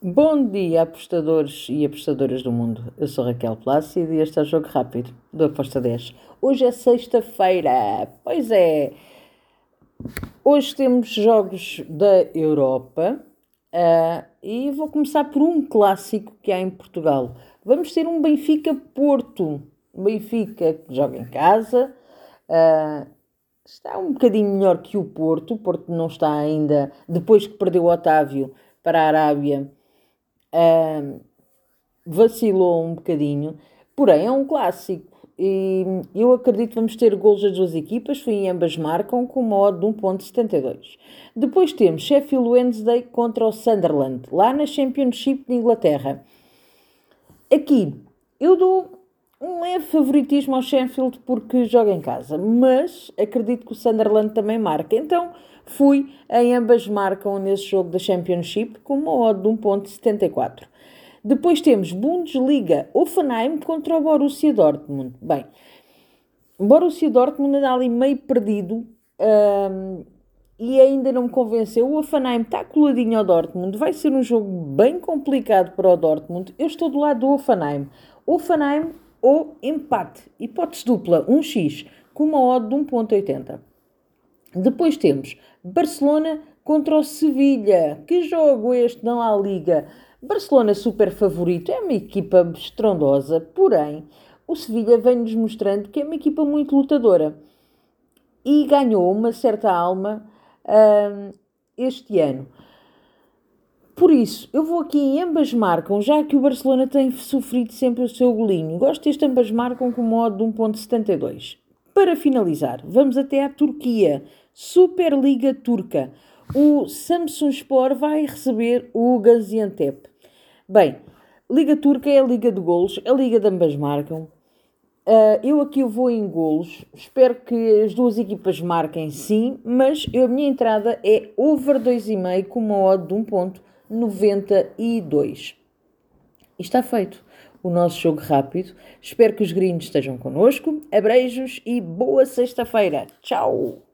Bom dia, apostadores e apostadoras do mundo. Eu sou Raquel Plácido e este é o Jogo Rápido do Aposta 10. Hoje é sexta-feira, pois é. Hoje temos jogos da Europa uh, e vou começar por um clássico que há em Portugal. Vamos ter um Benfica-Porto. Benfica que joga em casa. Uh, está um bocadinho melhor que o Porto. O Porto não está ainda, depois que perdeu o Otávio para a Arábia vacilou um bocadinho, porém é um clássico. E eu acredito que vamos ter gols das duas equipas, e ambas marcam com uma odd de 1.72. Depois temos Sheffield Wednesday contra o Sunderland, lá na Championship de Inglaterra. Aqui eu dou leve favoritismo ao Sheffield porque joga em casa, mas acredito que o Sunderland também marca. Então fui em ambas marcam nesse jogo da Championship com uma odd de 1.74. Depois temos Bundesliga Offenheim contra o Borussia Dortmund. Bem, Borussia Dortmund anda ali meio perdido um, e ainda não me convenceu. O Offenheim está coladinho ao Dortmund. Vai ser um jogo bem complicado para o Dortmund. Eu estou do lado do Offenheim. Offenheim ou empate. Hipótese dupla, 1x, com uma odd de 1.80. Depois temos Barcelona contra o Sevilha. Que jogo este não há liga? Barcelona super favorito, é uma equipa estrondosa, porém o Sevilha vem-nos mostrando que é uma equipa muito lutadora e ganhou uma certa alma uh, este ano. Por isso, eu vou aqui em ambas marcam, já que o Barcelona tem sofrido sempre o seu golinho. Gosto deste ambas marcam com modo de 1.72. Para finalizar, vamos até à Turquia. Superliga Turca. O Samsung Sport vai receber o Gaziantep. Bem, Liga Turca é a Liga de Golos, a Liga de ambas marcam. Uh, eu aqui vou em golos, espero que as duas equipas marquem sim, mas eu, a minha entrada é over 2,5 com uma odd de 1.92. E está feito o nosso jogo rápido. Espero que os gringos estejam connosco. Abreijos e boa sexta-feira. Tchau!